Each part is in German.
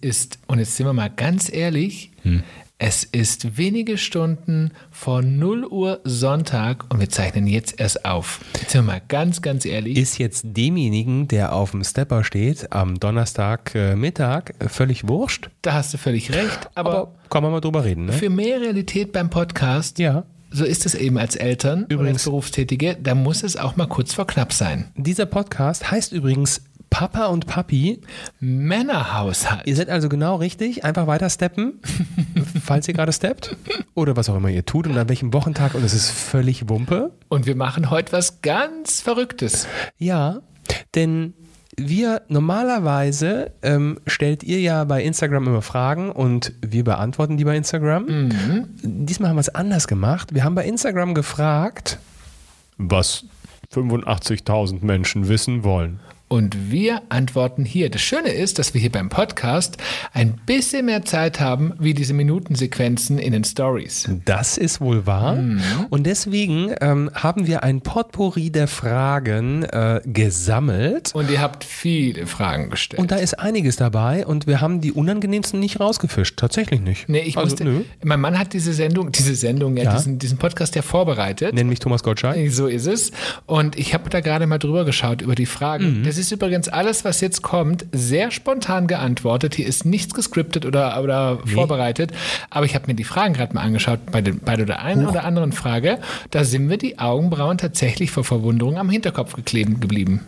ist, und jetzt sind wir mal ganz ehrlich, es ist wenige Stunden vor 0 Uhr Sonntag und wir zeichnen jetzt erst auf. Jetzt sind wir mal ganz, ganz ehrlich. Ist jetzt demjenigen, der auf dem Stepper steht, am Donnerstag äh, Mittag äh, völlig wurscht. da hast du völlig recht, aber, Aber kann man mal drüber reden, ne? für mehr Realität beim Podcast, Ja. so ist es eben als Eltern Übrigens- als Berufstätige, da muss es auch mal kurz vor knapp sein. Dieser Podcast heißt übrigens Papa und Papi. Männerhaushalt. Ihr seid also genau richtig. Einfach weiter steppen, falls ihr gerade steppt. Oder was auch immer ihr tut und an welchem Wochentag. Und es ist völlig Wumpe. Und wir machen heute was ganz Verrücktes. Ja, denn wir normalerweise ähm, stellt ihr ja bei Instagram immer Fragen und wir beantworten die bei Instagram. Diesmal haben wir es anders gemacht. Wir haben bei Instagram gefragt, was 85.000 Menschen wissen wollen. Und wir antworten hier. Das Schöne ist, dass wir hier beim Podcast ein bisschen mehr Zeit haben, wie diese Minutensequenzen in den Stories. Das ist wohl wahr. Und deswegen ähm, haben wir ein Potpourri der Fragen äh, gesammelt. Und ihr habt viele Fragen gestellt. Und da ist einiges dabei und wir haben die unangenehmsten nicht rausgefischt. Tatsächlich nicht. nee, ich also, musste, nö. mein Mann hat diese Sendung, diese Sendung, ja, Ja. Diesen, diesen Podcast ja vorbereitet. Nenn mich Thomas Gottschalk. So ist es. Und ich habe da gerade mal drüber geschaut über die Fragen. Mhm. Das ist übrigens alles, was jetzt kommt, sehr spontan geantwortet. Hier ist nichts gescriptet oder, oder vorbereitet. Aber ich habe mir die Fragen gerade mal angeschaut bei, den, bei der einen oder anderen Frage. Da sind mir die Augenbrauen tatsächlich vor Verwunderung am Hinterkopf geklebt geblieben.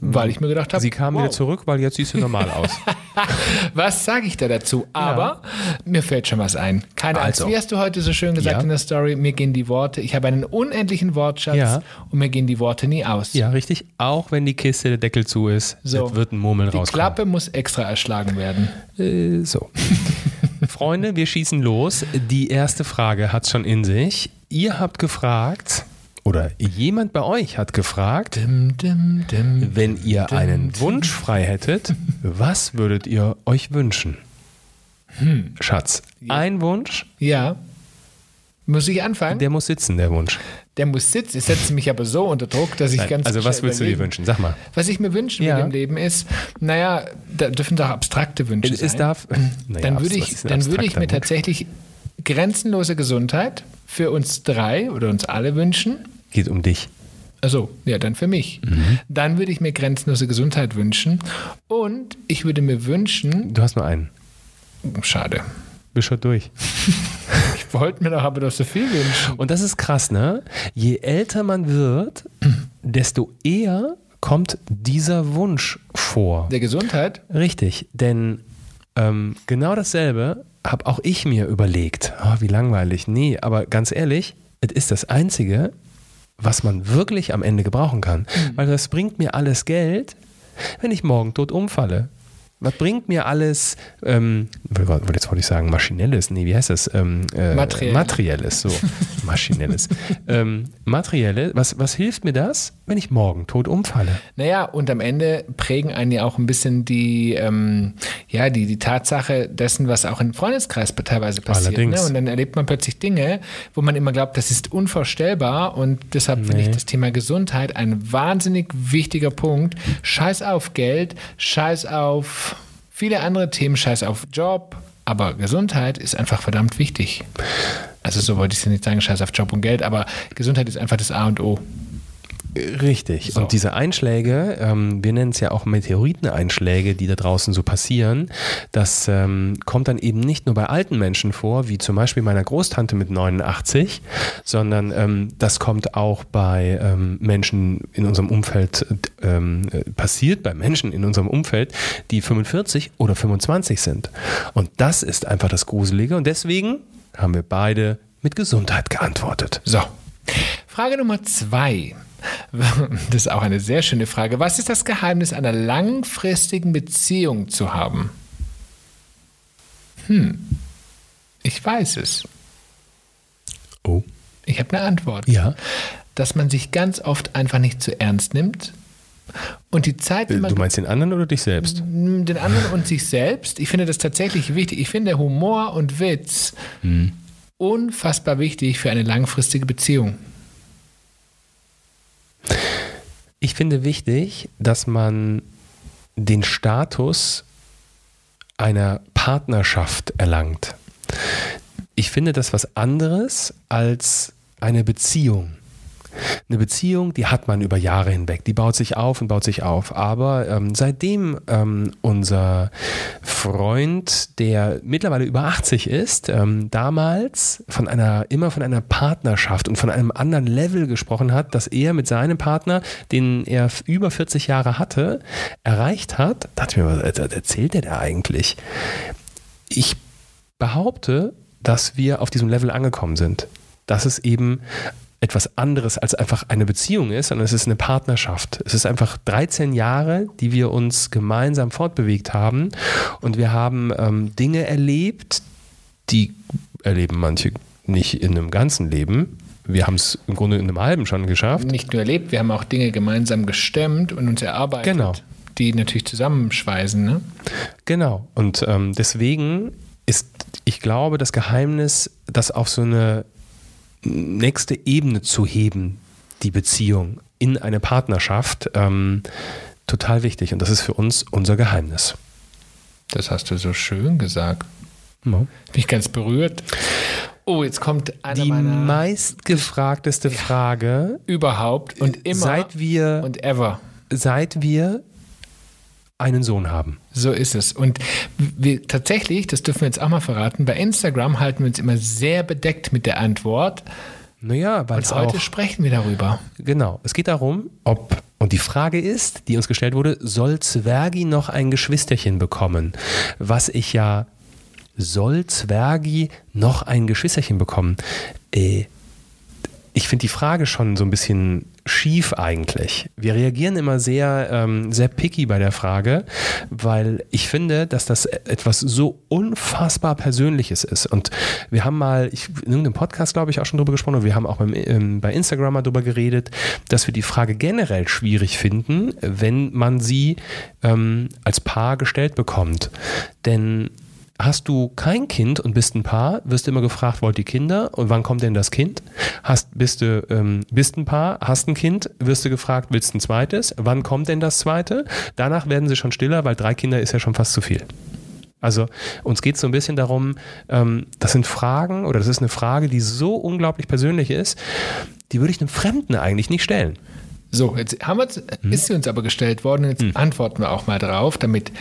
Weil ich mir gedacht habe, Sie kam wieder zurück, weil jetzt siehst du normal aus. was sage ich da dazu? Aber mir fällt schon was ein. Keine Angst. Also. Wie hast du heute so schön gesagt Ja. in der Story? Mir gehen die Worte. Ich habe einen unendlichen Wortschatz Ja. und mir gehen die Worte nie aus. ja, richtig. Auch wenn die Kiste der Deckel zu ist, So. es wird ein Murmeln Die rauskommen. Klappe muss extra erschlagen werden. Äh, so. Freunde, wir schießen los. Die erste Frage hat schon in sich. Ihr habt gefragt, oder jemand bei euch hat gefragt, Dim, dim, dim. wenn ihr einen Wunsch frei hättet, was würdet ihr euch wünschen? Hm. Schatz, ein Wunsch, Ja. Muss ich anfangen? Der, der muss sitzen, der Wunsch. muss sitzen. Ich setze mich aber so unter Druck, dass ich ganz also was würdest du dir wünschen? Sag mal. Was ich mir wünschen Ja. will im Leben ist, naja, da dürfen doch abstrakte Wünsche Es sein. darf. Naja, dann würde ich, dann würde ich mir Wunsch? tatsächlich grenzenlose Gesundheit für uns drei oder uns alle wünschen. Geht um dich. Also, ja, dann für mich. Mhm. Dann würde ich mir grenzenlose Gesundheit wünschen. Und ich würde mir wünschen, Du hast nur einen. schade, Bist schon durch. ich wollte mir doch aber doch so viel wünschen. Und das ist krass, ne? Je älter man wird, desto eher kommt dieser Wunsch vor. Der Gesundheit? Richtig, denn ähm, genau dasselbe habe auch ich mir überlegt. Ah, wie langweilig. Nee, aber ganz ehrlich, es ist das Einzige, was man wirklich am Ende gebrauchen kann. Weil das bringt mir alles Geld, wenn ich morgen tot umfalle. Was bringt mir alles, ähm, jetzt wollte ich sagen, maschinelles, nee, wie heißt das? Ähm, äh, Materiell. Materielles, so. maschinelles. ähm, materielles, was, was hilft mir das, wenn ich morgen tot umfalle? Naja, und am Ende prägen einen ja auch ein bisschen die, ähm, ja, die, die Tatsache dessen, was auch im Freundeskreis teilweise passiert. Allerdings. Ne? Und dann erlebt man plötzlich Dinge, wo man immer glaubt, das ist unvorstellbar. Und deshalb finde ich Nee. das Thema Gesundheit ein wahnsinnig wichtiger Punkt. Scheiß auf Geld, scheiß auf viele andere Themen, scheiß auf Job. Aber Gesundheit ist einfach verdammt wichtig. Also so wollte ich es nicht sagen, scheiß auf Job und Geld, aber Gesundheit ist einfach das A und O. Richtig. So. Und diese Einschläge, ähm, wir nennen es ja auch Meteoriteneinschläge, die da draußen so passieren, das ähm, kommt dann eben nicht nur bei alten Menschen vor, wie zum Beispiel meiner Großtante mit 89, sondern ähm, das kommt auch bei ähm, Menschen in unserem Umfeld, äh, passiert bei Menschen in unserem Umfeld, die 45 oder 25 sind. Und das ist einfach das Gruselige. Und deswegen haben wir beide mit Gesundheit geantwortet. So. Frage Nummer zwei. Das ist auch eine sehr schöne Frage. Was ist das Geheimnis einer langfristigen Beziehung zu haben? Hm. Ich weiß es. Oh. Ich habe eine Antwort. Ja. Dass man sich ganz oft einfach nicht zu ernst nimmt und die Zeit, wenn man Du meinst den anderen oder dich selbst? den anderen und sich selbst. Ich finde das tatsächlich wichtig. Ich finde Humor und Witz unfassbar wichtig für eine langfristige Beziehung. Ich finde wichtig, dass man den Status einer Partnerschaft erlangt. Ich finde das was anderes als eine Beziehung. Eine Beziehung, die hat man über Jahre hinweg, die baut sich auf und baut sich auf. Aber ähm, seitdem ähm, unser Freund, der mittlerweile über 80 ist, ähm, damals von einer, immer von einer Partnerschaft und von einem anderen Level gesprochen hat, dass er mit seinem Partner, den er über 40 Jahre hatte, erreicht hat, dachte ich mir, was erzählt der da eigentlich? Ich behaupte, dass wir auf diesem Level angekommen sind. Dass es eben etwas anderes als einfach eine Beziehung ist, sondern es ist eine Partnerschaft. Es ist einfach 13 Jahre, die wir uns gemeinsam fortbewegt haben und wir haben ähm, Dinge erlebt, die erleben manche nicht in einem ganzen Leben. Wir haben es im Grunde in einem halben schon geschafft. Nicht nur erlebt, wir haben auch Dinge gemeinsam gestemmt und uns erarbeitet. Genau. Die natürlich zusammenschweißen. Ne? Genau. Und ähm, deswegen ist, ich glaube, das Geheimnis, das auf so eine nächste Ebene zu heben, die Beziehung in eine Partnerschaft, ähm, total wichtig. Und das ist für uns unser Geheimnis. Das hast du so schön gesagt. Ja. Bin ich ganz berührt. Oh, jetzt kommt eine die meistgefragteste Frage überhaupt und immer seit wir und ever seit wir einen Sohn haben. So ist es. Und wir tatsächlich, das dürfen wir jetzt auch mal verraten, bei Instagram halten wir uns immer sehr bedeckt mit der Antwort. Naja, weil Und heute auch, sprechen wir darüber. Genau. Es geht darum, ob, und die Frage ist, die uns gestellt wurde, soll Zwergi noch ein Geschwisterchen bekommen? Was ich ja, soll Zwergi noch ein Geschwisterchen bekommen? Äh, ich finde die Frage schon so ein bisschen schief eigentlich. Wir reagieren immer sehr, ähm, sehr picky bei der Frage, weil ich finde, dass das etwas so unfassbar Persönliches ist. Und wir haben mal, ich, in irgendeinem Podcast, glaube ich, auch schon drüber gesprochen, und wir haben auch beim, ähm, bei Instagram mal drüber geredet, dass wir die Frage generell schwierig finden, wenn man sie ähm, als Paar gestellt bekommt. Denn Hast du kein Kind und bist ein Paar, wirst du immer gefragt, wollt ihr Kinder und wann kommt denn das Kind? Hast, bist du ähm, bist ein Paar, hast ein Kind, wirst du gefragt, willst du ein zweites? Wann kommt denn das zweite? Danach werden sie schon stiller, weil drei Kinder ist ja schon fast zu viel. Also uns geht es so ein bisschen darum, ähm, das sind Fragen oder das ist eine Frage, die so unglaublich persönlich ist, die würde ich einem Fremden eigentlich nicht stellen. So, jetzt haben wir, hm. ist sie uns aber gestellt worden und jetzt hm. antworten wir auch mal drauf, damit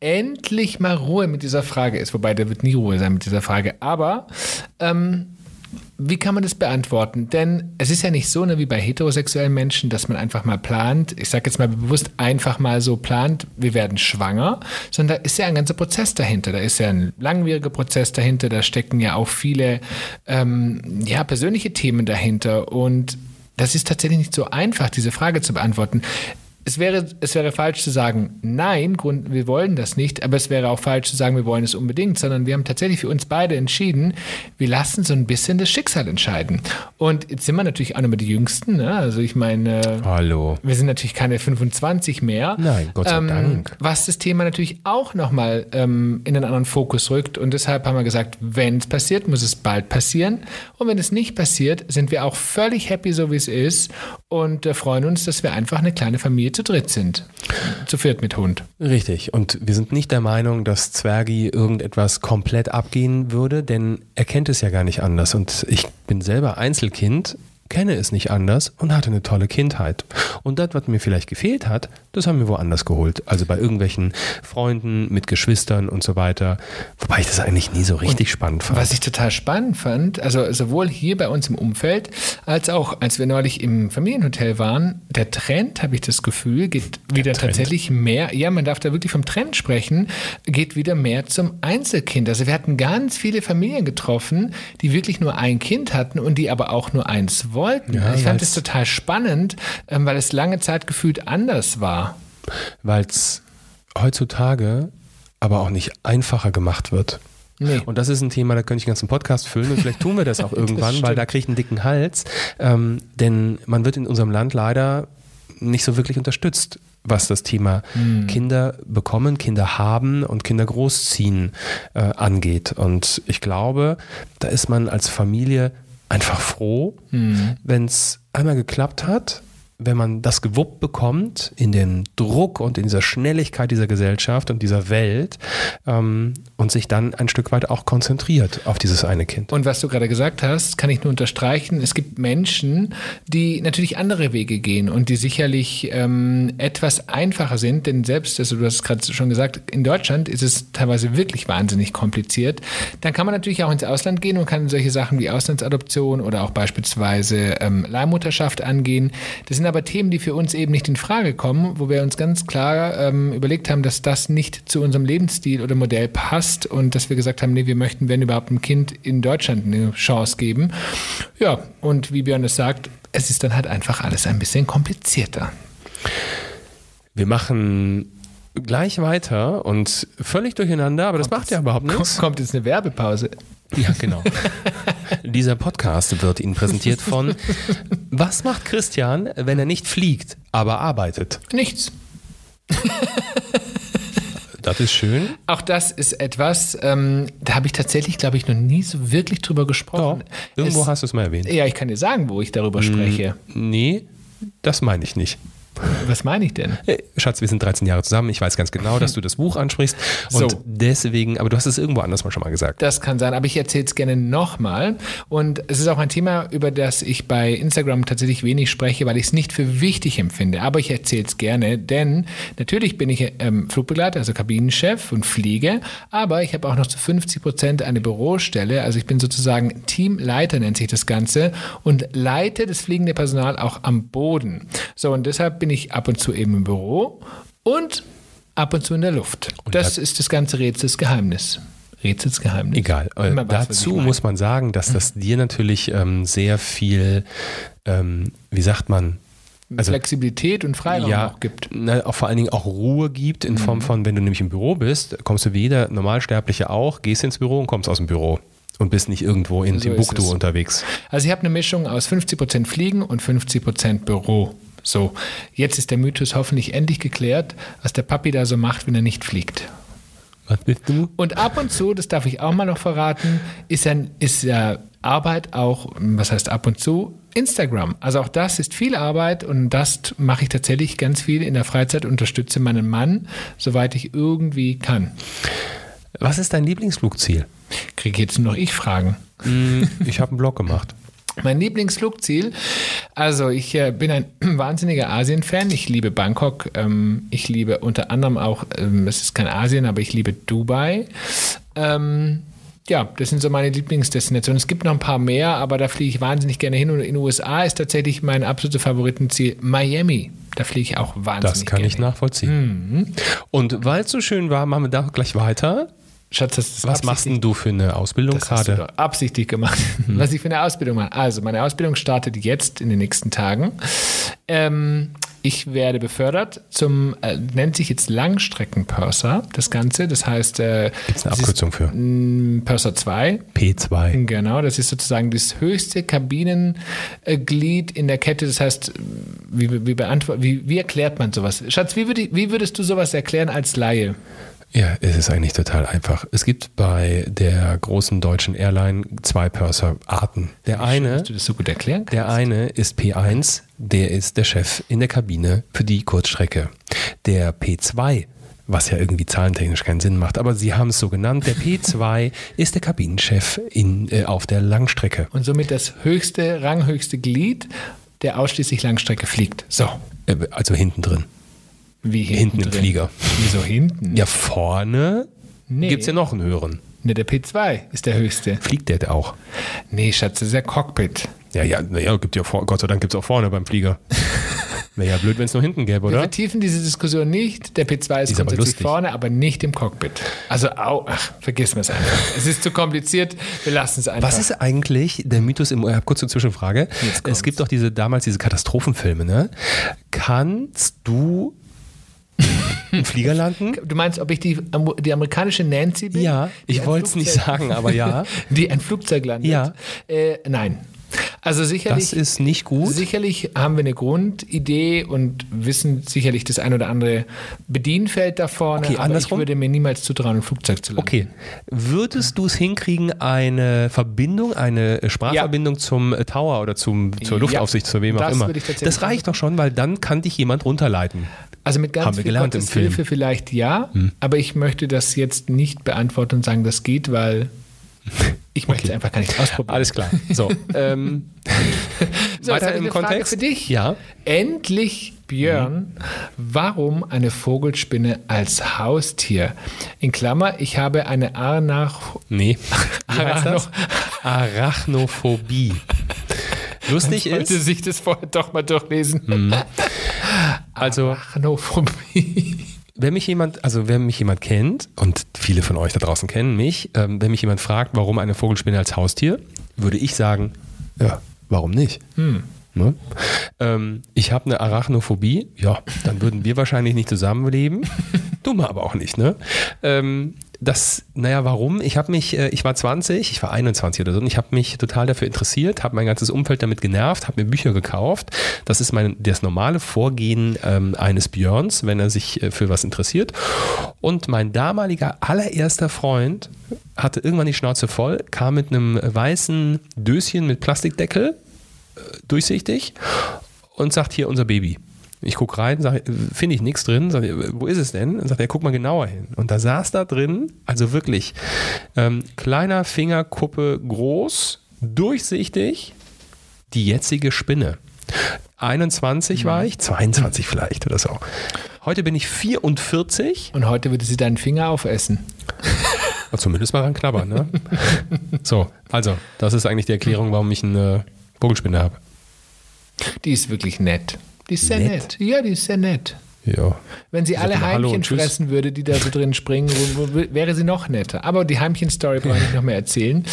endlich mal Ruhe mit dieser Frage ist. Wobei, da wird nie Ruhe sein mit dieser Frage. Aber ähm, wie kann man das beantworten? Denn es ist ja nicht so ne, wie bei heterosexuellen Menschen, dass man einfach mal plant, ich sage jetzt mal bewusst einfach mal so plant, wir werden schwanger, sondern da ist ja ein ganzer Prozess dahinter. Da ist ja ein langwieriger Prozess dahinter, da stecken ja auch viele ähm, ja, persönliche Themen dahinter. Und das ist tatsächlich nicht so einfach, diese Frage zu beantworten. Es wäre, es wäre falsch zu sagen, nein, wir wollen das nicht, aber es wäre auch falsch zu sagen, wir wollen es unbedingt, sondern wir haben tatsächlich für uns beide entschieden, wir lassen so ein bisschen das Schicksal entscheiden. Und jetzt sind wir natürlich auch noch mit die Jüngsten, ne? also ich meine, Hallo. wir sind natürlich keine 25 mehr. Nein, Gott sei ähm, Dank. Was das Thema natürlich auch nochmal ähm, in einen anderen Fokus rückt und deshalb haben wir gesagt, wenn es passiert, muss es bald passieren und wenn es nicht passiert, sind wir auch völlig happy, so wie es ist und äh, freuen uns, dass wir einfach eine kleine Familie zu dritt sind. Zu viert mit Hund. Richtig. Und wir sind nicht der Meinung, dass Zwergi irgendetwas komplett abgehen würde, denn er kennt es ja gar nicht anders. Und ich bin selber Einzelkind kenne es nicht anders und hatte eine tolle Kindheit. Und das, was mir vielleicht gefehlt hat, das haben wir woanders geholt. Also bei irgendwelchen Freunden mit Geschwistern und so weiter. Wobei ich das eigentlich nie so richtig und spannend fand. Was ich total spannend fand, also sowohl hier bei uns im Umfeld, als auch als wir neulich im Familienhotel waren, der Trend, habe ich das Gefühl, geht wieder tatsächlich mehr, ja, man darf da wirklich vom Trend sprechen, geht wieder mehr zum Einzelkind. Also wir hatten ganz viele Familien getroffen, die wirklich nur ein Kind hatten und die aber auch nur eins wollten wollten. Ja, ich fand es total spannend, ähm, weil es lange Zeit gefühlt anders war. Weil es heutzutage aber auch nicht einfacher gemacht wird. Nee. Und das ist ein Thema, da könnte ich einen ganzen Podcast füllen und vielleicht tun wir das auch irgendwann, das weil da kriege ich einen dicken Hals. Ähm, denn man wird in unserem Land leider nicht so wirklich unterstützt, was das Thema mhm. Kinder bekommen, Kinder haben und Kinder großziehen äh, angeht. Und ich glaube, da ist man als Familie einfach froh, mhm. wenn es einmal geklappt hat, wenn man das gewuppt bekommt in den Druck und in dieser Schnelligkeit dieser Gesellschaft und dieser Welt ähm, und sich dann ein Stück weit auch konzentriert auf dieses eine Kind. Und was du gerade gesagt hast, kann ich nur unterstreichen. Es gibt Menschen, die natürlich andere Wege gehen und die sicherlich ähm, etwas einfacher sind, denn selbst, also du hast es gerade schon gesagt, in Deutschland ist es teilweise wirklich wahnsinnig kompliziert. Dann kann man natürlich auch ins Ausland gehen und kann solche Sachen wie Auslandsadoption oder auch beispielsweise ähm, Leihmutterschaft angehen. Das sind aber Themen, die für uns eben nicht in Frage kommen, wo wir uns ganz klar ähm, überlegt haben, dass das nicht zu unserem Lebensstil oder Modell passt und dass wir gesagt haben, nee, wir möchten, wenn überhaupt, ein Kind in Deutschland eine Chance geben. Ja, und wie Björn es sagt, es ist dann halt einfach alles ein bisschen komplizierter. Wir machen gleich weiter und völlig durcheinander, aber das kommt macht ja überhaupt nichts. Kommt jetzt eine Werbepause. Ja, genau. Dieser Podcast wird Ihnen präsentiert von Was macht Christian, wenn er nicht fliegt, aber arbeitet? Nichts. Das ist schön. Auch das ist etwas, ähm, da habe ich tatsächlich, glaube ich, noch nie so wirklich drüber gesprochen. Doch, irgendwo es, hast du es mal erwähnt. Ja, ich kann dir sagen, wo ich darüber spreche. Nee, das meine ich nicht. Was meine ich denn? Schatz, wir sind 13 Jahre zusammen. Ich weiß ganz genau, dass du das Buch ansprichst. Und so. deswegen, aber du hast es irgendwo anders mal schon mal gesagt. Das kann sein, aber ich erzähle es gerne nochmal. Und es ist auch ein Thema, über das ich bei Instagram tatsächlich wenig spreche, weil ich es nicht für wichtig empfinde. Aber ich erzähle es gerne, denn natürlich bin ich ähm, Flugbegleiter, also Kabinenchef und fliege, aber ich habe auch noch zu 50 Prozent eine Bürostelle. Also ich bin sozusagen Teamleiter, nennt sich das Ganze, und leite das fliegende Personal auch am Boden. So, und deshalb bin ich ab und zu eben im Büro und ab und zu in der Luft. Und das ist das ganze Rätselsgeheimnis. Rätselsgeheimnis. Egal. Äh, Dazu muss man sagen, dass das dir natürlich ähm, sehr viel, ähm, wie sagt man, also, Flexibilität und Freiraum ja, auch gibt. Na, auch vor allen Dingen auch Ruhe gibt, in mhm. Form von, wenn du nämlich im Büro bist, kommst du wie jeder Normalsterbliche auch, gehst ins Büro und kommst aus dem Büro und bist nicht irgendwo in so Timbuktu unterwegs. Also ich habe eine Mischung aus 50% Fliegen und 50% Büro. So, jetzt ist der Mythos hoffentlich endlich geklärt, was der Papi da so macht, wenn er nicht fliegt. Was bist du? Und ab und zu, das darf ich auch mal noch verraten, ist, ein, ist ja Arbeit auch, was heißt ab und zu, Instagram. Also auch das ist viel Arbeit und das mache ich tatsächlich ganz viel in der Freizeit, unterstütze meinen Mann, soweit ich irgendwie kann. Was ist dein Lieblingsflugziel? Kriege jetzt nur noch ich Fragen. Mm, ich habe einen Blog gemacht. Mein Lieblingsflugziel, also ich äh, bin ein wahnsinniger Asien-Fan. Ich liebe Bangkok. Ähm, ich liebe unter anderem auch, ähm, es ist kein Asien, aber ich liebe Dubai. Ähm, ja, das sind so meine Lieblingsdestinationen. Es gibt noch ein paar mehr, aber da fliege ich wahnsinnig gerne hin. Und in den USA ist tatsächlich mein absolutes Favoritenziel Miami. Da fliege ich auch wahnsinnig gerne. Das kann ich nachvollziehen. Mhm. Und weil es so schön war, machen wir da gleich weiter. Schatz, das ist Was machst denn du für eine Ausbildung das gerade? Hast du absichtlich gemacht. Hm. Was ich für eine Ausbildung mache. Also, meine Ausbildung startet jetzt in den nächsten Tagen. Ähm, ich werde befördert zum, äh, nennt sich jetzt Langstreckenpurser, das Ganze. Das heißt. Äh, Gibt es eine Abkürzung für? Purser 2. P2. Genau, das ist sozusagen das höchste Kabinenglied in der Kette. Das heißt, wie, wie, wie, wie erklärt man sowas? Schatz, wie, würd, wie würdest du sowas erklären als Laie? Ja, es ist eigentlich total einfach. Es gibt bei der großen deutschen Airline zwei Purser-Arten. Der eine, schön, du das so gut erklären kannst. der eine ist P1, der ist der Chef in der Kabine für die Kurzstrecke. Der P2 was ja irgendwie zahlentechnisch keinen Sinn macht, aber sie haben es so genannt. Der P2 ist der Kabinenchef in, äh, auf der Langstrecke. Und somit das höchste, ranghöchste Glied, der ausschließlich Langstrecke fliegt. So. Äh, also hinten drin. Wie hinten, hinten im Flieger. Wieso hinten? Ja, vorne nee. gibt es ja noch einen höheren. Ne, der P2 ist der höchste. Fliegt der auch? Nee, Schatz, das ist der Cockpit. Ja, ja, naja, gibt ja vor, Gott sei Dank gibt es auch vorne beim Flieger. Wäre ja blöd, wenn es nur hinten gäbe, oder? Wir vertiefen diese Diskussion nicht. Der P2 ist, ist grundsätzlich vorne, aber nicht im Cockpit. Also, au, ach, vergiss mir es einfach. es ist zu kompliziert, wir lassen es einfach. Was ist eigentlich der Mythos im, ich habe kurz eine Zwischenfrage. Es gibt doch diese, damals diese Katastrophenfilme, ne? Kannst du im Flieger landen. Du meinst, ob ich die, die amerikanische Nancy bin? Ja, ich wollte es nicht sagen, aber ja. Die ein Flugzeug landet? Ja. Äh, nein. Also sicherlich, Das ist nicht gut. sicherlich haben wir eine Grundidee und wissen sicherlich das ein oder andere Bedienfeld da vorne. Okay, aber andersrum? ich würde mir niemals zutrauen, ein Flugzeug zu landen. Okay. Würdest du es hinkriegen, eine Verbindung, eine Sprachverbindung zum äh, Tower oder zum, zur Ja, Luftaufsicht, zu wem auch das immer? würde ich tatsächlich Das reicht doch schon, weil dann kann dich jemand runterleiten. Also mit ganz Haben viel gelernt Gottes. Hm. Hilfe vielleicht ja, aber ich möchte das jetzt nicht beantworten und sagen, das geht, weil ich möchte es einfach gar nicht ausprobieren. Alles klar. So, ähm, So, weiter im eine Frage Kontext. für dich. Ja. Endlich, Björn, warum eine Vogelspinne als Haustier? In Klammer, ich habe eine Arnach... Nee. Arachnophobie. Lustig Sollte ist, sich das vorher doch mal durchlesen. also Arachnophobie. wenn mich jemand, also wenn mich jemand kennt, und viele von euch da draußen kennen mich, ähm, wenn mich jemand fragt, warum eine Vogelspinne als Haustier, würde ich sagen, ja, warum nicht? Ne? Ähm, ich habe eine Arachnophobie, ja, dann würden wir wahrscheinlich nicht zusammenleben. Du mal aber auch nicht, ne? Ähm, das, naja, warum? Ich habe mich, äh, ich war 20, ich war 21 oder so, und ich habe mich total dafür interessiert, habe mein ganzes Umfeld damit genervt, habe mir Bücher gekauft. Das ist mein, das normale Vorgehen ähm, eines Björns, wenn er sich äh, für was interessiert. Und mein damaliger allererster Freund hatte irgendwann die Schnauze voll, kam mit einem weißen Döschen mit Plastikdeckel, äh, durchsichtig, und sagt hier unser Baby. Ich gucke rein, finde ich nichts drin. Sag, wo ist es denn? Und sagt er, guck mal genauer hin. Und da saß da drin, also wirklich ähm, kleiner Fingerkuppe groß, durchsichtig, die jetzige Spinne. 21 war ich, 22 vielleicht oder so. Heute bin ich 44, Und heute würde sie deinen Finger aufessen. zumindest mal ran knabbern. Ne? so, also, das ist eigentlich die Erklärung, warum ich eine Vogelspinne habe. Die ist wirklich nett. Die ist sehr Nett? nett. Ja, die ist sehr nett. Ja. Wenn sie Sag alle Heimchen fressen würde, die da so drin springen, wäre sie noch netter. Aber die Heimchen-Story brauche ich noch mehr erzählen.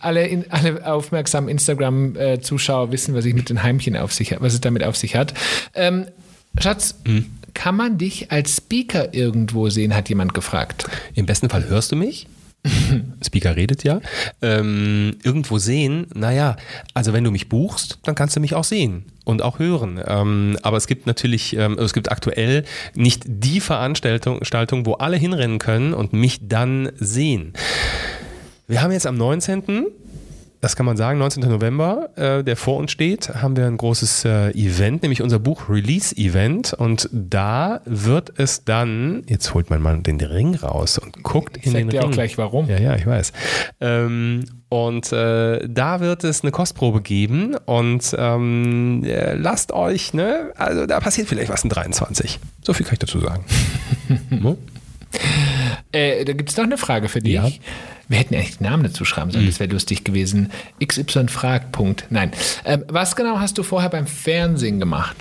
Alle, in, alle aufmerksamen Instagram-Zuschauer wissen, was ich mit den Heimchen auf sich, was es damit auf sich hat. Ähm, Schatz, Hm. kann man dich als Speaker irgendwo sehen, hat jemand gefragt. Im besten Fall hörst du mich. Speaker redet ja. Ähm, irgendwo sehen, naja, also wenn du mich buchst, dann kannst du mich auch sehen und auch hören. Ähm, aber es gibt natürlich, ähm, es gibt aktuell nicht die Veranstaltung, wo alle hinrennen können und mich dann sehen. Wir haben jetzt am 19. Das kann man sagen, 19. November, äh, der vor uns steht, haben wir ein großes äh, Event, nämlich unser Buch Release-Event. Und da wird es dann, jetzt holt mein Mann den Ring raus und guckt in sag den dir Ring. auch gleich, warum. Ja, ja, ich weiß. Ähm, und äh, da wird es eine Kostprobe geben und ähm, äh, lasst euch, ne, also da passiert vielleicht was in 23. So viel kann ich dazu sagen. Äh, da gibt es noch eine Frage für dich. Ja. Wir hätten eigentlich den Namen dazu schreiben sollen, das wäre lustig gewesen. XY fragt, Punkt. Nein. Ähm, was genau hast du vorher beim Fernsehen gemacht?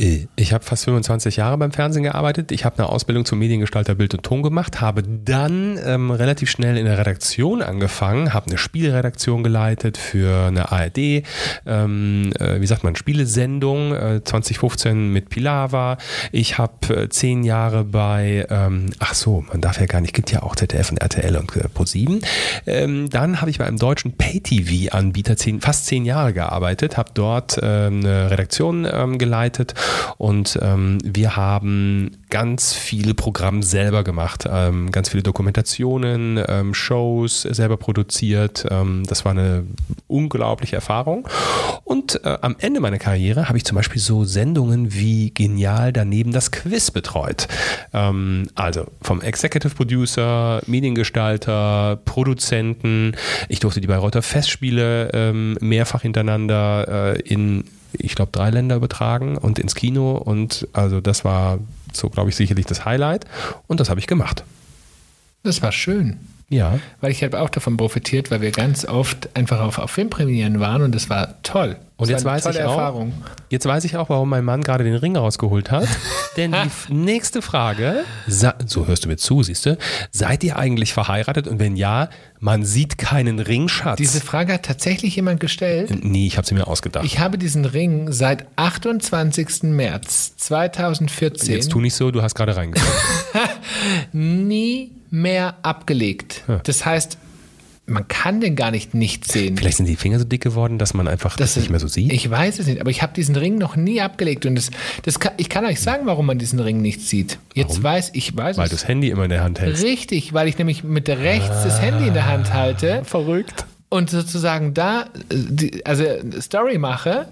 Äh, Ich habe fast 25 Jahre beim Fernsehen gearbeitet. Ich habe eine Ausbildung zum Mediengestalter Bild und Ton gemacht, habe dann ähm, relativ schnell in der Redaktion angefangen, habe eine Spielredaktion geleitet für eine ARD, ähm, äh, wie sagt man, Spielesendung äh, 2015 mit Pilava. Ich habe äh, zehn Jahre bei, ähm, ach so, man darf ja gar nicht, gibt ja auch ZDF und RTL und äh, Pro7. Ähm, dann habe ich bei einem deutschen Pay-TV-Anbieter fast zehn Jahre gearbeitet, habe dort ähm, eine Redaktion ähm, geleitet und ähm, wir haben ganz viele Programme selber gemacht, ähm, ganz viele Dokumentationen, ähm, Shows selber produziert. Ähm, das war eine unglaubliche Erfahrung. Und äh, am Ende meiner Karriere habe ich zum Beispiel so Sendungen wie Genial daneben das Quiz betreut. Ähm, also vom Executive Producer, Mediengestalter, Produzenten. Ich durfte die Bayreuther Festspiele ähm, mehrfach hintereinander äh, in ich glaube, drei Länder übertragen und ins Kino. Und also das war so, glaube ich, sicherlich das Highlight. Und das habe ich gemacht. Das war schön. Ja. Weil ich habe auch davon profitiert, weil wir ganz oft einfach auf, auf Filmpremieren waren und das war toll. Und jetzt weiß ich auch, Erfahrung. jetzt weiß ich auch, warum mein Mann gerade den Ring rausgeholt hat. Denn die nächste Frage, so hörst du mir zu, siehst du, seid ihr eigentlich verheiratet? Und wenn ja, man sieht keinen Ringschatz. Diese Frage hat tatsächlich jemand gestellt. nee, ich habe sie mir ausgedacht. Ich habe diesen Ring seit 28. März 2014 jetzt tu nicht so, du hast gerade reingekommen. nie mehr abgelegt. Das heißt, man kann den gar nicht nicht sehen. Vielleicht sind die Finger so dick geworden, dass man einfach das, das nicht mehr so sieht. Ich weiß es nicht, aber ich habe diesen Ring noch nie abgelegt und das, das kann, ich kann euch sagen, warum man diesen Ring nicht sieht. Jetzt warum? weiß ich weiß Weil du das Handy immer in der Hand hältst. Richtig, weil ich nämlich mit rechts ah, das Handy in der Hand halte. Verrückt. Und sozusagen da, äh, also Story mache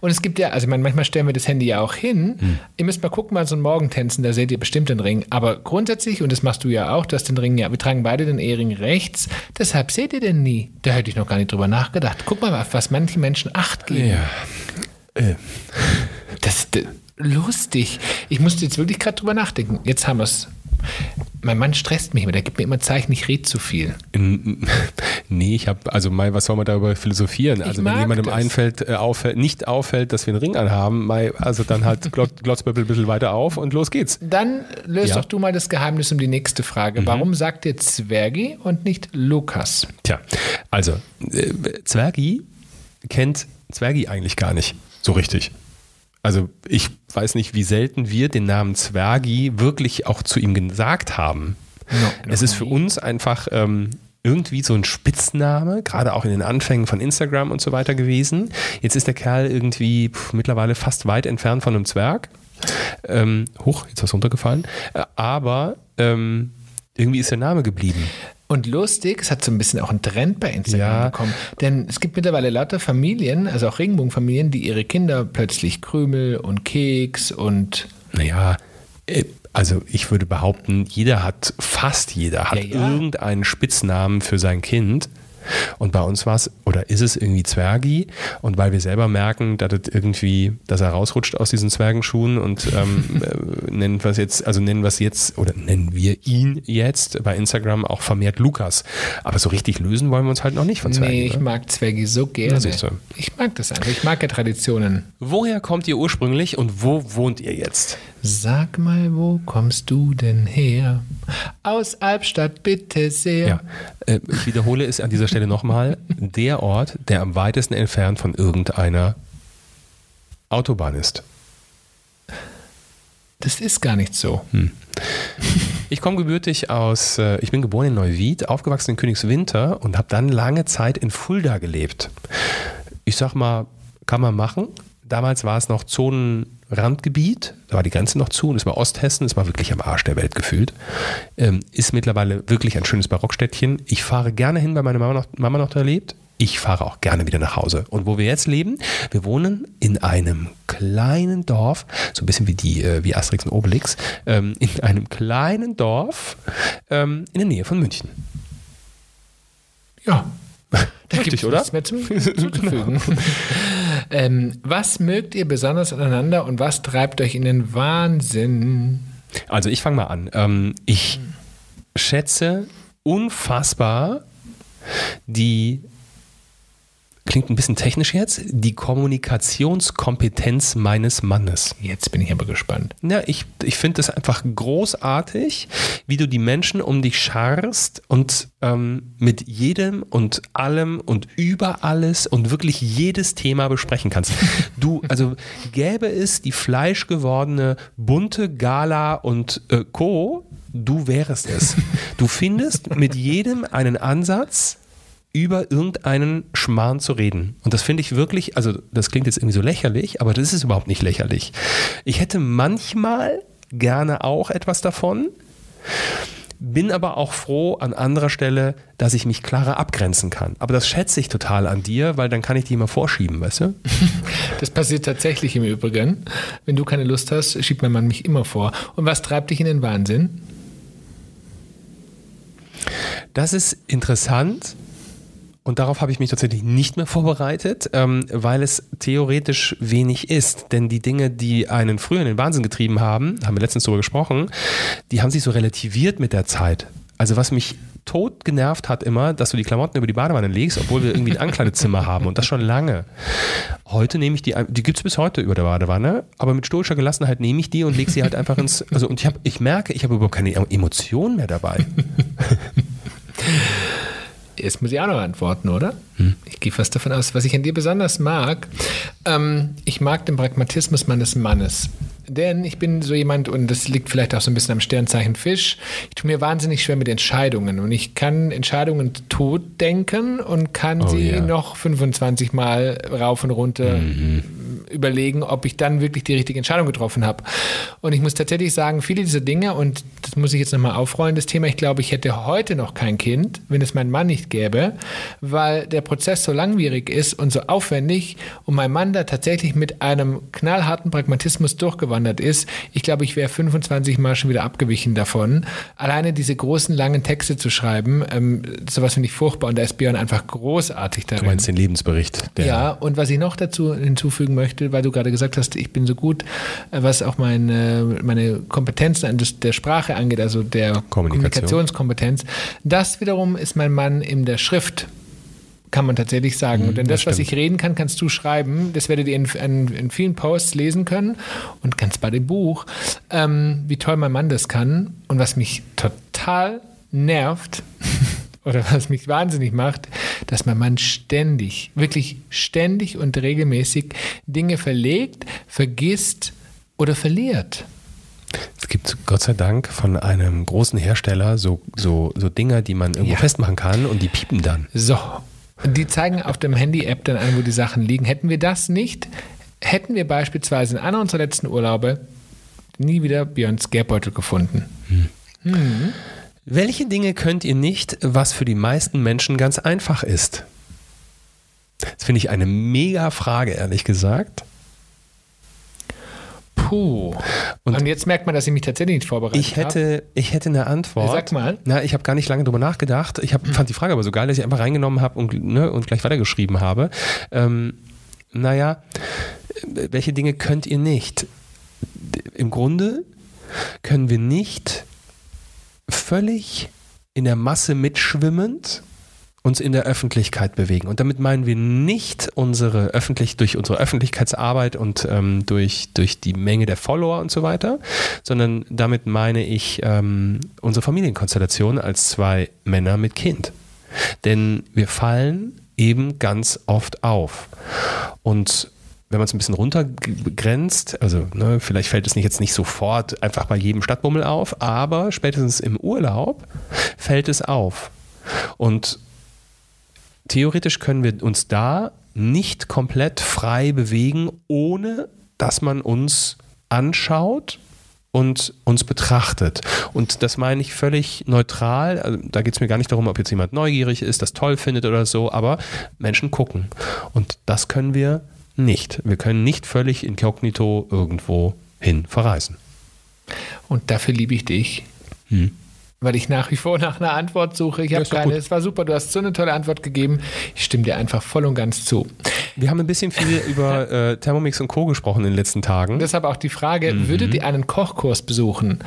und es gibt ja, also ich meine, manchmal stellen wir das Handy ja auch hin. Hm. Ihr müsst mal gucken, mal so ein Morgentänzen, da seht ihr bestimmt den Ring. Aber grundsätzlich, und das machst du ja auch, du hast den Ring ja, wir tragen beide den Ehering rechts, deshalb seht ihr den nie. Da hätte ich noch gar nicht drüber nachgedacht. Guck mal, auf was manche Menschen Acht geben. Ja. Äh. Das ist lustig. Ich musste jetzt wirklich gerade drüber nachdenken. Jetzt haben wir es mein Mann stresst mich immer, der gibt mir immer Zeichen, ich rede zu viel. Nee, ich habe, also Mai, was soll man darüber philosophieren? Also wenn jemandem das. einfällt, äh, auffällt, nicht auffällt, dass wir einen Ring anhaben, Mai, also dann halt glotzt ein bisschen weiter auf und los geht's. Dann löst ja. doch du mal das Geheimnis um die nächste Frage. Mhm. Warum sagt ihr Zwergi und nicht Lukas? Tja, also äh, Zwergi kennt Zwergi eigentlich gar nicht so richtig also ich weiß nicht, wie selten wir den Namen Zwergi wirklich auch zu ihm gesagt haben. No, es ist für uns einfach ähm, irgendwie so ein Spitzname, gerade auch in den Anfängen von Instagram und so weiter gewesen. Jetzt ist der Kerl irgendwie pff, mittlerweile fast weit entfernt von einem Zwerg. Ähm, hoch, jetzt ist was runtergefallen. Äh, aber ähm, irgendwie ist der Name geblieben. Und lustig, es hat so ein bisschen auch einen Trend bei Instagram ja. bekommen. Denn es gibt mittlerweile lauter Familien, also auch Regenbogenfamilien, die ihre Kinder plötzlich Krümel und Keks und. Naja, äh, also ich würde behaupten, jeder hat, fast jeder hat ja, ja. irgendeinen Spitznamen für sein Kind. Und bei uns war es oder ist es irgendwie Zwergi. Und weil wir selber merken, dass das irgendwie, dass er rausrutscht aus diesen Zwergenschuhen und ähm, äh, nennen wir es jetzt, also nennen wir es jetzt oder nennen wir ihn jetzt bei Instagram auch vermehrt Lukas. Aber so richtig lösen wollen wir uns halt noch nicht von Zwergen. Nee, ich ne? mag Zwergi so gerne. Ich mag das einfach. Ich mag ja Traditionen. Woher kommt ihr ursprünglich und wo wohnt ihr jetzt? Sag mal, wo kommst du denn her? Aus Albstadt, bitte sehr. Ja, äh, ich wiederhole es an dieser Stelle nochmal. Der Ort, der am weitesten entfernt von irgendeiner Autobahn ist. Das ist gar nicht so. Hm. Ich komme gebürtig aus, äh, ich bin geboren in Neuwied, aufgewachsen in Königswinter und habe dann lange Zeit in Fulda gelebt. Ich sag mal, kann man machen. Damals war es noch Zonen Randgebiet, da war die Grenze noch zu und es war Osthessen, es war wirklich am Arsch der Welt gefühlt. Ähm, ist mittlerweile wirklich ein schönes Barockstädtchen. Ich fahre gerne hin, weil meine Mama noch, Mama noch da lebt. Ich fahre auch gerne wieder nach Hause. Und wo wir jetzt leben, wir wohnen in einem kleinen Dorf, so ein bisschen wie die, äh, wie Asterix und Obelix, ähm, in einem kleinen Dorf ähm, in der Nähe von München. Ja, da gibt es nichts mehr zum, zuzufügen. genau. ähm, was mögt ihr besonders aneinander und was treibt euch in den Wahnsinn? Also ich fange mal an. Ähm, ich schätze unfassbar die klingt ein bisschen technisch jetzt, die Kommunikationskompetenz meines Mannes. Jetzt bin ich aber gespannt. Ja, ich, ich finde es einfach großartig, wie du die Menschen um dich scharrst und ähm, mit jedem und allem und über alles und wirklich jedes Thema besprechen kannst. Du, also gäbe es die fleischgewordene bunte Gala und äh, Co., du wärst es. Du findest mit jedem einen Ansatz, über irgendeinen Schmarrn zu reden. Und das finde ich wirklich, also das klingt jetzt irgendwie so lächerlich, aber das ist überhaupt nicht lächerlich. Ich hätte manchmal gerne auch etwas davon, bin aber auch froh an anderer Stelle, dass ich mich klarer abgrenzen kann. Aber das schätze ich total an dir, weil dann kann ich die immer vorschieben, weißt du? Das passiert tatsächlich im Übrigen. Wenn du keine Lust hast, schiebt mein Mann mich immer vor. Und was treibt dich in den Wahnsinn? Das ist interessant und darauf habe ich mich tatsächlich nicht mehr vorbereitet, ähm, weil es theoretisch wenig ist. Denn die Dinge, die einen früher in den Wahnsinn getrieben haben, haben wir letztens darüber gesprochen, die haben sich so relativiert mit der Zeit. Also was mich tot genervt hat immer, dass du die Klamotten über die Badewanne legst, obwohl wir irgendwie ein Ankleidezimmer haben und das schon lange. Heute nehme ich die, die gibt es bis heute über der Badewanne, aber mit stoischer Gelassenheit nehme ich die und lege sie halt einfach ins, also und ich, hab, ich merke, ich habe überhaupt keine Emotionen mehr dabei. Jetzt muss ich auch noch antworten, oder? Hm. Ich gehe fast davon aus, was ich an dir besonders mag. Ähm, ich mag den Pragmatismus meines Mannes. Denn ich bin so jemand, und das liegt vielleicht auch so ein bisschen am Sternzeichen Fisch, ich tue mir wahnsinnig schwer mit Entscheidungen. Und ich kann Entscheidungen tot denken und kann Oh sie ja. noch 25 Mal rauf und runter Mhm. Überlegen, ob ich dann wirklich die richtige Entscheidung getroffen habe. Und ich muss tatsächlich sagen, viele dieser Dinge, und das muss ich jetzt nochmal aufrollen, das Thema, ich glaube, ich hätte heute noch kein Kind, wenn es meinen Mann nicht gäbe, weil der Prozess so langwierig ist und so aufwendig und mein Mann da tatsächlich mit einem knallharten Pragmatismus durchgewandert ist. Ich glaube, ich wäre 25 Mal schon wieder abgewichen davon. Alleine diese großen, langen Texte zu schreiben, ähm, sowas finde ich furchtbar und da ist Björn einfach großartig darin. Du meinst den Lebensbericht. Ja, und was ich noch dazu hinzufügen möchte, weil du gerade gesagt hast, ich bin so gut, äh, was auch meine, meine Kompetenzen der Sprache angeht, also der Kommunikation. Kommunikationskompetenz, das wiederum ist mein Mann in der Schrift. Kann man tatsächlich sagen. und denn das, Mhm, das was ich reden kann, kannst du schreiben. Das werdet ihr in, in, in vielen Posts lesen können und ganz bei dem Buch, ähm, wie toll mein Mann das kann. Und was mich total nervt, oder was mich wahnsinnig macht, dass mein Mann ständig, wirklich ständig und regelmäßig Dinge verlegt, vergisst oder verliert. Es gibt Gott sei Dank von einem großen Hersteller so, so, so Dinger, die man irgendwo Ja. festmachen kann und die piepen dann. So, und die zeigen auf dem Handy-App dann an, wo die Sachen liegen. Hätten wir das nicht, hätten wir beispielsweise in einer unserer letzten Urlaube nie wieder Björns Geldbeutel gefunden. Welche Dinge könnt ihr nicht, was für die meisten Menschen ganz einfach ist? Das finde ich eine mega Frage, ehrlich gesagt. Puh. Und, Und- jetzt merkt man, dass ich mich tatsächlich nicht vorbereitet Ich habe. hätte, ich hätte eine Antwort. Sag mal. Na, ich habe gar nicht lange drüber nachgedacht. Ich hab, fand die Frage aber so geil, dass ich einfach reingenommen habe und, ne, und gleich weitergeschrieben habe. Ähm, naja, welche Dinge könnt ihr nicht? Im Grunde können wir nicht völlig in der Masse mitschwimmend uns in der Öffentlichkeit bewegen. Und damit meinen wir nicht unsere öffentlich, durch unsere Öffentlichkeitsarbeit und ähm, durch, durch die Menge der Follower und so weiter, sondern damit meine ich ähm, unsere Familienkonstellation als zwei Männer mit Kind. Denn wir fallen eben ganz oft auf. Und wenn man es ein bisschen runtergrenzt, also ne, vielleicht fällt es nicht jetzt nicht sofort einfach bei jedem Stadtbummel auf, aber spätestens im Urlaub fällt es auf. Und theoretisch können wir uns da nicht komplett frei bewegen, ohne dass man uns anschaut und uns betrachtet. Und das meine ich völlig neutral. Also, da geht es mir gar nicht darum, ob jetzt jemand neugierig ist, das toll findet oder so, aber Menschen gucken. Und das können wir nicht. Wir können nicht völlig inkognito irgendwo hin verreisen. Und dafür liebe ich dich. Weil ich nach wie vor nach einer Antwort suche. Ich habe keine. gut. Es war super, du hast so eine tolle Antwort gegeben. Ich stimme dir einfach voll und ganz zu. Wir haben ein bisschen viel über äh, Thermomix und Co. gesprochen in den letzten Tagen. Deshalb auch die Frage: Mhm. Würdet ihr einen Kochkurs besuchen?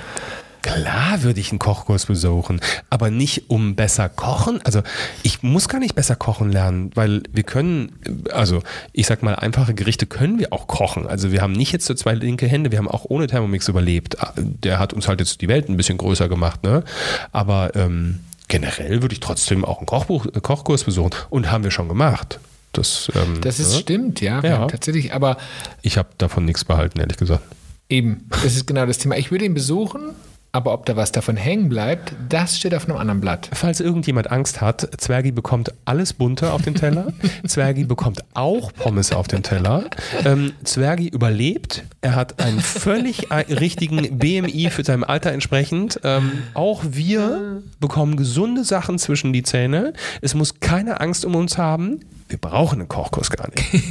Klar würde ich einen Kochkurs besuchen, aber nicht um besser kochen. Also ich muss gar nicht besser kochen lernen, weil wir können, also ich sag mal, einfache Gerichte können wir auch kochen. Also wir haben nicht jetzt so zwei linke Hände, wir haben auch ohne Thermomix überlebt. Der hat uns halt jetzt die Welt ein bisschen größer gemacht, ne? Aber ähm, generell würde ich trotzdem auch einen Kochbuch, äh, Kochkurs besuchen und haben wir schon gemacht. Das, ähm, Das ist ne? stimmt, ja, Ja. tatsächlich. Aber Ich habe davon nichts behalten, ehrlich gesagt. eben, das ist genau das Thema. Ich würde ihn besuchen, aber ob da was davon hängen bleibt, das steht auf einem anderen Blatt. Falls irgendjemand Angst hat, Zwergi bekommt alles bunte auf den Teller. Zwergi bekommt auch Pommes auf den Teller. Ähm, Zwergi überlebt. Er hat einen völlig ein- richtigen BMI für seinem Alter entsprechend. Ähm, auch wir bekommen gesunde Sachen zwischen die Zähne. Es muss keine Angst um uns haben. Wir brauchen einen Kochkurs gar nicht.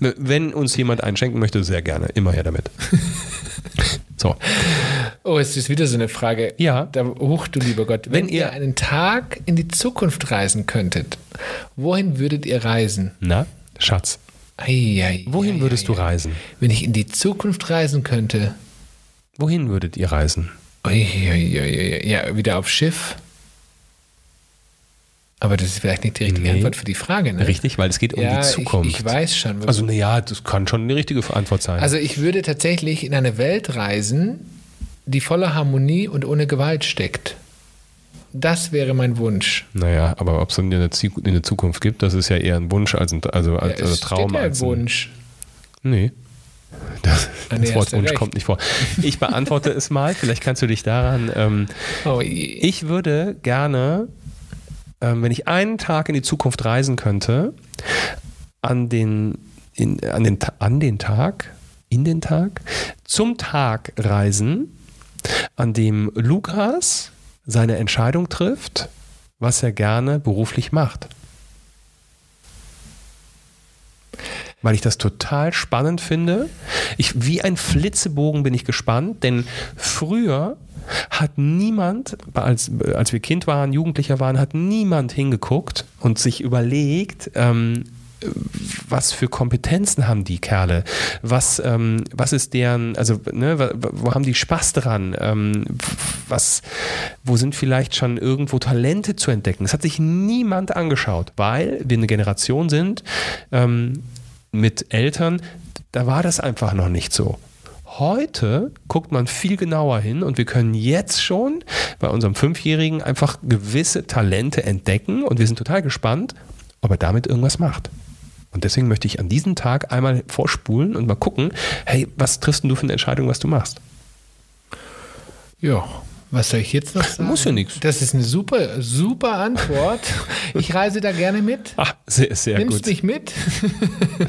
Wenn uns jemand einschenken möchte, sehr gerne. Immer her damit. So. Oh, es ist wieder so eine Frage. Ja. Da, hoch, du lieber Gott. Wenn, Wenn ihr ihr- einen Tag in die Zukunft reisen könntet, wohin würdet ihr reisen? Na, Schatz. Ei, ei, Wohin ei, würdest du ei. reisen? Wenn ich in die Zukunft reisen könnte, Wohin würdet ihr reisen? Ui. Ja, wieder auf Schiff. Aber das ist vielleicht nicht die richtige Nee. Antwort für die Frage, ne? Richtig, weil es geht um Ja, die Zukunft. Ich, ich weiß schon. Also, naja, das kann schon eine richtige Antwort sein. Also ich würde tatsächlich in eine Welt reisen, die voller Harmonie und ohne Gewalt steckt. Das wäre mein Wunsch. naja, aber ob es in in der Zukunft gibt, das ist ja eher ein Wunsch als ein, also als, Ja, also Traum. ja als ein Wunsch. Nee. Das, Ah, nee, das Wort Wunsch recht. kommt nicht vor. Ich beantworte es mal, vielleicht kannst du dich daran. Ähm, Oh, ich würde gerne, ähm, wenn ich einen Tag in die Zukunft reisen könnte, an den, in, an, den, an den Tag, in den Tag, zum Tag reisen, an dem Lukas seine Entscheidung trifft, was er gerne beruflich macht. Weil ich das total spannend finde. Ich, wie ein Flitzebogen bin ich gespannt, denn früher hat niemand, als, als wir Kind waren, Jugendlicher waren, hat niemand hingeguckt und sich überlegt, ähm, was für Kompetenzen haben die Kerle? Was, ähm, was ist deren, also ne, wo, haben die Spaß dran? Ähm, was, wo sind vielleicht schon irgendwo Talente zu entdecken? Das hat sich niemand angeschaut, weil wir eine Generation sind ähm, mit Eltern, da war das einfach noch nicht so. Heute guckt man viel genauer hin und wir können jetzt schon bei unserem Fünfjährigen einfach gewisse Talente entdecken und wir sind total gespannt, ob er damit irgendwas macht. Und deswegen möchte ich an diesem Tag einmal vorspulen und mal gucken, hey, was triffst denn du für eine Entscheidung, was du machst? Ja, was soll ich jetzt noch sagen? Muss ja nichts. Das ist eine super, super Antwort. Ich reise da gerne mit. Ah, sehr, sehr Nimmst gut. mich mit?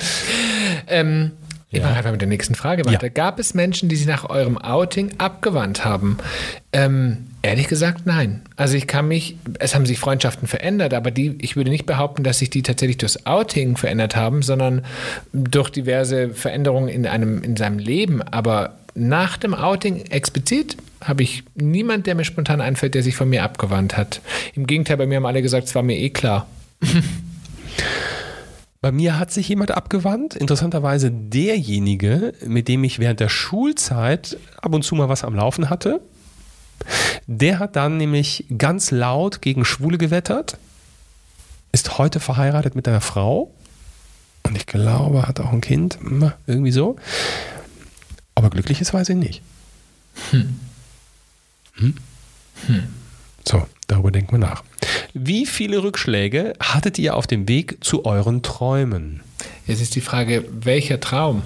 ähm, ich Ja. mache einfach mit der nächsten Frage weiter. Ja. Gab es Menschen, die sich nach eurem Outing abgewandt haben? Ähm, ehrlich gesagt, nein. Also ich kann mich, es haben sich Freundschaften verändert, aber die, ich würde nicht behaupten, dass sich die tatsächlich durchs Outing verändert haben, sondern durch diverse Veränderungen in einem, in seinem Leben. Aber nach dem Outing explizit habe ich niemand, der mir spontan einfällt, der sich von mir abgewandt hat. Im Gegenteil, bei mir haben alle gesagt, es war mir eh klar. Bei mir hat sich jemand abgewandt. Interessanterweise derjenige, mit dem ich während der Schulzeit ab und zu mal was am Laufen hatte. Der hat dann nämlich ganz laut gegen Schwule gewettert, ist heute verheiratet mit einer Frau und ich glaube, hat auch ein Kind, hm, irgendwie so. Aber glücklich ist, weiß ich nicht. Hm? So, darüber denken wir nach. Wie viele Rückschläge hattet ihr auf dem Weg zu euren Träumen? Jetzt ist die Frage, welcher Traum?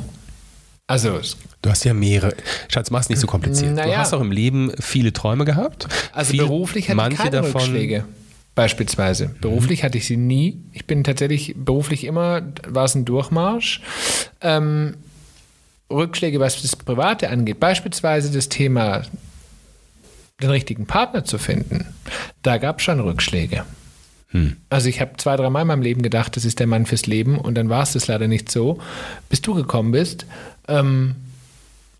Also, es- Du hast ja mehrere. Schatz, mach's nicht so kompliziert. Du Naja. hast auch im Leben viele Träume gehabt. also Viel- beruflich hatte ich keine davon, Rückschläge. Beispielsweise. Beruflich hatte ich sie nie. Ich bin tatsächlich beruflich immer, war es ein Durchmarsch. Ähm, Rückschläge, was das Private angeht, beispielsweise das Thema, den richtigen Partner zu finden, da gab es schon Rückschläge. Hm. Also ich habe zwei, drei Mal in meinem Leben gedacht, das ist der Mann fürs Leben und dann war es das leider nicht so, bis du gekommen bist. Ähm,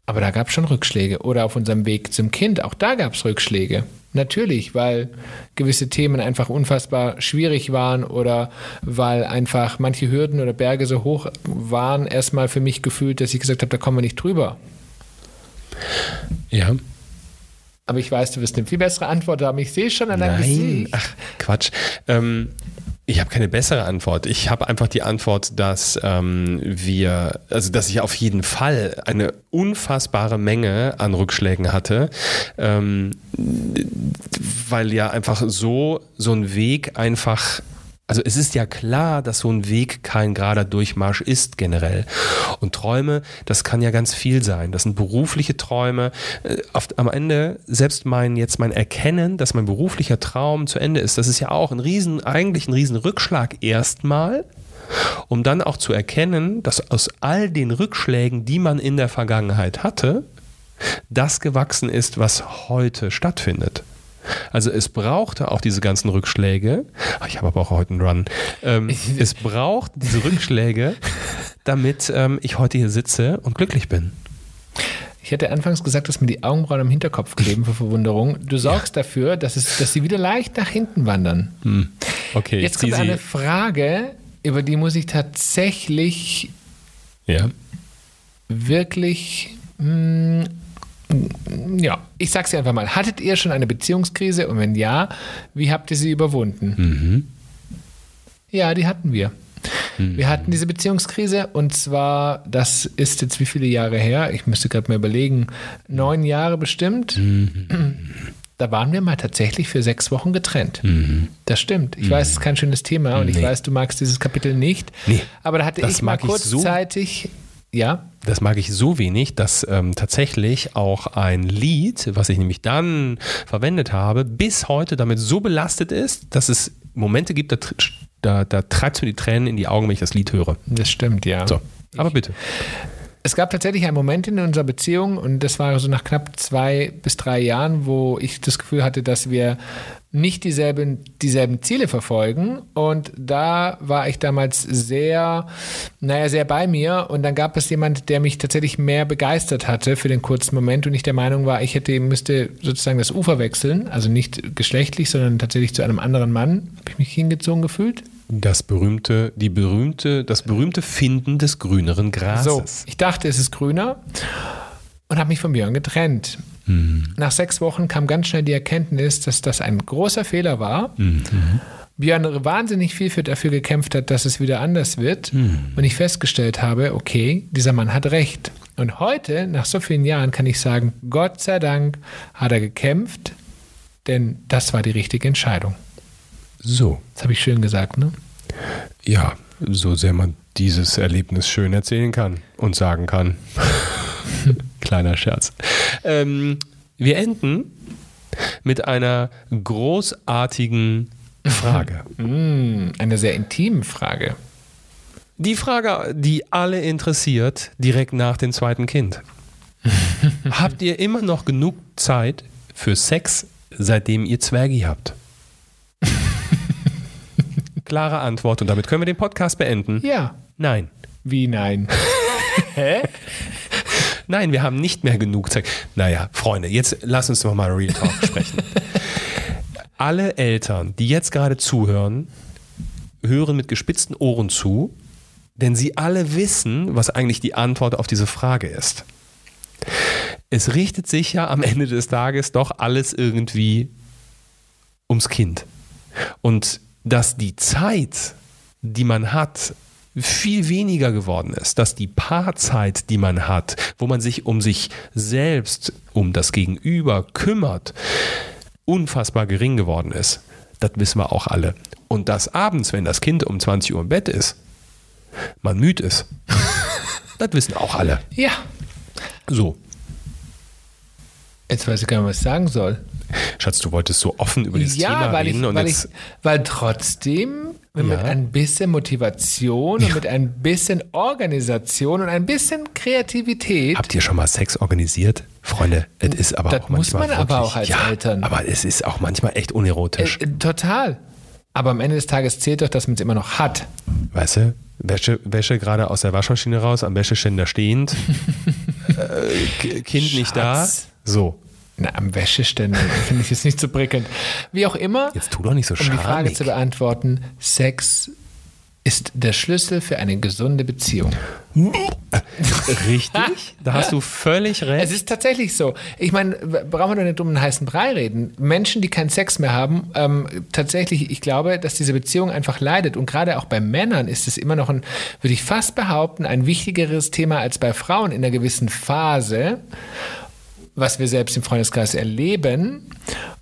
aber da gab es schon Rückschläge. Oder auf unserem Weg zum Kind, auch da gab es Rückschläge. Natürlich, weil gewisse Themen einfach unfassbar schwierig waren oder weil einfach manche Hürden oder Berge so hoch waren, erstmal für mich gefühlt, dass ich gesagt habe, da kommen wir nicht drüber. Ja. Aber ich weiß, du wirst eine viel bessere Antwort haben. Ich sehe schon an deinem Nein, Gesicht. ach Quatsch. Ähm, ich habe keine bessere Antwort. Ich habe einfach die Antwort, dass ähm, wir, also dass ich auf jeden Fall eine unfassbare Menge an Rückschlägen hatte, ähm, weil ja einfach so so ein Weg einfach also es ist ja klar, dass so ein Weg kein gerader Durchmarsch ist generell. Und Träume, das kann ja ganz viel sein. Das sind berufliche Träume. Äh, Auf, am Ende, selbst mein, jetzt mein Erkennen, dass mein beruflicher Traum zu Ende ist, das ist ja auch ein riesen, eigentlich ein riesen Rückschlag erstmal, um dann auch zu erkennen, dass aus all den Rückschlägen, die man in der Vergangenheit hatte, das gewachsen ist, was heute stattfindet. Also es brauchte auch diese ganzen Rückschläge. Ah, Ich habe aber auch heute einen Run. Ähm, es braucht diese Rückschläge, damit ähm, ich heute hier sitze und glücklich bin. Ich hätte anfangs gesagt, dass mir die Augenbrauen am Hinterkopf kleben vor Verwunderung. Du sorgst dafür, dass, es, dass sie wieder leicht nach hinten wandern. Hm. Okay, Jetzt kommt eine. Frage, über die muss ich tatsächlich Ja. wirklich. Mh, ja, ich sag's dir einfach mal. Hattet ihr schon eine Beziehungskrise und wenn ja, wie habt ihr sie überwunden? Mhm. Ja, die hatten wir. Wir hatten diese Beziehungskrise und zwar, das ist jetzt wie viele Jahre her? Ich müsste gerade mal überlegen, neun Jahre bestimmt. Da waren wir mal tatsächlich für sechs Wochen getrennt. Das stimmt. Ich weiß, es ist kein schönes Thema und ich weiß, du magst dieses Kapitel nicht. Nee, aber da hatte ich mal mag ich so. Ja, Das mag ich so wenig, dass ähm, tatsächlich auch ein Lied, was ich nämlich dann verwendet habe, bis heute damit so belastet ist, dass es Momente gibt, da, da, da treibt es mir die Tränen in die Augen, wenn ich das Lied höre. das stimmt, ja. So, aber bitte. Es gab tatsächlich einen Moment in unserer Beziehung und das war so nach knapp zwei bis drei Jahren, wo ich das Gefühl hatte, dass wir nicht dieselben, dieselben Ziele verfolgen. Und da war ich damals sehr, naja, sehr bei mir. Und dann gab es jemand, der mich tatsächlich mehr begeistert hatte für den kurzen Moment und ich der Meinung war, ich hätte, müsste sozusagen das Ufer wechseln. Also nicht geschlechtlich, sondern tatsächlich zu einem anderen Mann. Habe ich mich hingezogen gefühlt. Das berühmte, die berühmte, das berühmte Finden des grüneren So, Grases. ich dachte, es ist grüner und habe mich von Björn getrennt. Nach sechs Wochen kam ganz schnell die Erkenntnis, dass das ein großer Fehler war. Björn wahnsinnig viel für dafür gekämpft hat, dass es wieder anders wird. Und ich festgestellt habe, okay, dieser Mann hat recht. Und heute, nach so vielen Jahren, kann ich sagen, Gott sei Dank hat er gekämpft, denn das war die richtige Entscheidung. So, Das habe ich schön gesagt, ne? ja, so sehr man dieses Erlebnis schön erzählen kann und sagen kann. Kleiner Scherz. Ähm, wir enden mit einer großartigen Frage. Mm, eine sehr intime Frage. Die Frage, die alle interessiert, direkt nach dem zweiten Kind. habt ihr immer noch genug Zeit für Sex, seitdem ihr Zwergi habt? Klare Antwort und damit können wir den Podcast beenden. Ja. Nein. Wie nein? Hä? Nein, wir haben nicht mehr genug Zeit. Naja, Freunde, jetzt lass uns noch mal Real Talk sprechen. Alle Eltern, die jetzt gerade zuhören, hören mit gespitzten Ohren zu, denn sie alle wissen, was eigentlich die Antwort auf diese Frage ist. Es richtet sich ja am Ende des Tages doch alles irgendwie ums Kind. Und dass die Zeit, die man hat, viel weniger geworden ist, dass die Paarzeit, die man hat, wo man sich um sich selbst, um das Gegenüber kümmert, unfassbar gering geworden ist. Das wissen wir auch alle. Und dass abends, wenn das Kind um 20 Uhr im Bett ist, man müde ist. das wissen auch alle. Ja. So, Jetzt weiß ich gar nicht, was ich sagen soll. Schatz, du wolltest so offen über dieses ja, Thema weil, reden ich, und weil, jetzt ich, weil trotzdem Ja. mit ein bisschen Motivation und mit ein bisschen Organisation und ein bisschen Kreativität. Habt ihr schon mal Sex organisiert? Freunde, es ist aber Das auch muss manchmal man aber wirklich, auch als ja, Eltern. Aber es ist auch manchmal echt unerotisch. Äh, äh, total. Aber am Ende des Tages zählt doch, dass man es immer noch hat. Weißt du, Wäsche, Wäsche gerade aus der Waschmaschine raus, am Wäscheständer stehend, äh, Kind nicht da. Schatz. So, Na, am Wäscheständer finde ich jetzt nicht so prickelnd. Wie auch immer, jetzt tu doch nicht so um die Frage zu beantworten, Sex ist der Schlüssel für eine gesunde Beziehung. Richtig, da hast du völlig Es recht. ist tatsächlich so. Ich meine, brauchen wir doch nicht um einen heißen Brei reden. Menschen, die keinen Sex mehr haben, ähm, tatsächlich, ich glaube, dass diese Beziehung einfach leidet. Und gerade auch bei Männern ist es immer noch ein, würde ich fast behaupten, ein wichtigeres Thema als bei Frauen in einer gewissen Phase, was wir selbst im Freundeskreis erleben.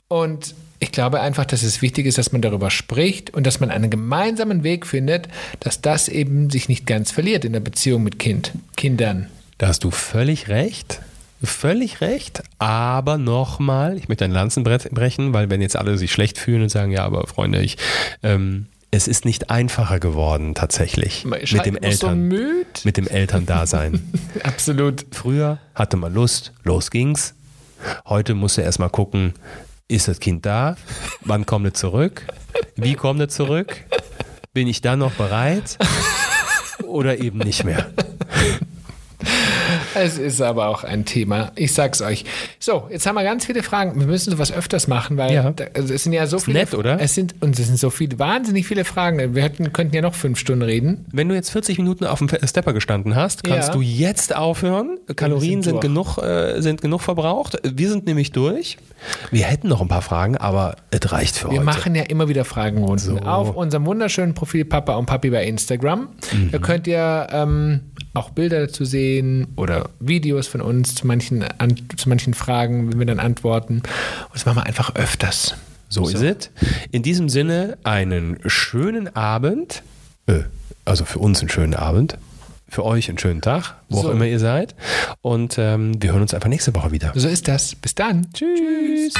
Und ich glaube einfach, dass es wichtig ist, dass man darüber spricht und dass man einen gemeinsamen Weg findet, dass das eben sich nicht ganz verliert in der Beziehung mit Kind, Kindern. Da hast du völlig recht. Völlig recht, aber nochmal, ich möchte ein Lanzenbrett brechen, weil wenn jetzt alle sich schlecht fühlen und sagen, ja, aber Freunde, ich, ähm, es ist nicht einfacher geworden tatsächlich mit dem so Eltern, müd. mit dem Elterndasein. Absolut. Früher hatte man Lust, los ging's. Heute musst du erstmal gucken, ist das Kind da? Wann kommt es zurück? Wie kommt es zurück? Bin ich dann noch bereit? Oder eben nicht mehr? Es ist aber auch ein Thema. Ich sag's euch. So, jetzt haben wir ganz viele Fragen. Wir müssen sowas öfters machen, weil Ja. da, also es sind ja so viele. nett, oder? Es sind und es sind so viele, wahnsinnig viele Fragen. Wir hätten, könnten ja noch fünf Stunden reden. Wenn du jetzt 40 Minuten auf dem Stepper gestanden hast, kannst Ja. du jetzt aufhören. Kalorien sind sind, genug, äh, sind genug verbraucht. Wir sind nämlich durch. Wir hätten noch ein paar Fragen, aber es reicht für Wir heute. machen ja immer wieder Fragenrunden So. auf unserem wunderschönen Profil Papa und Papi bei Instagram. Mhm. Da könnt ihr ähm, auch Bilder dazu sehen oder Videos von uns zu manchen, an, zu manchen Fragen, wenn wir dann antworten. Und das machen wir einfach öfters. So, ist es. In diesem Sinne einen schönen Abend. Äh, also für uns einen schönen Abend. für euch einen schönen Tag, wo So. auch immer ihr seid. Und ähm, wir hören uns einfach nächste Woche wieder. So ist das. Bis dann. Tschüss.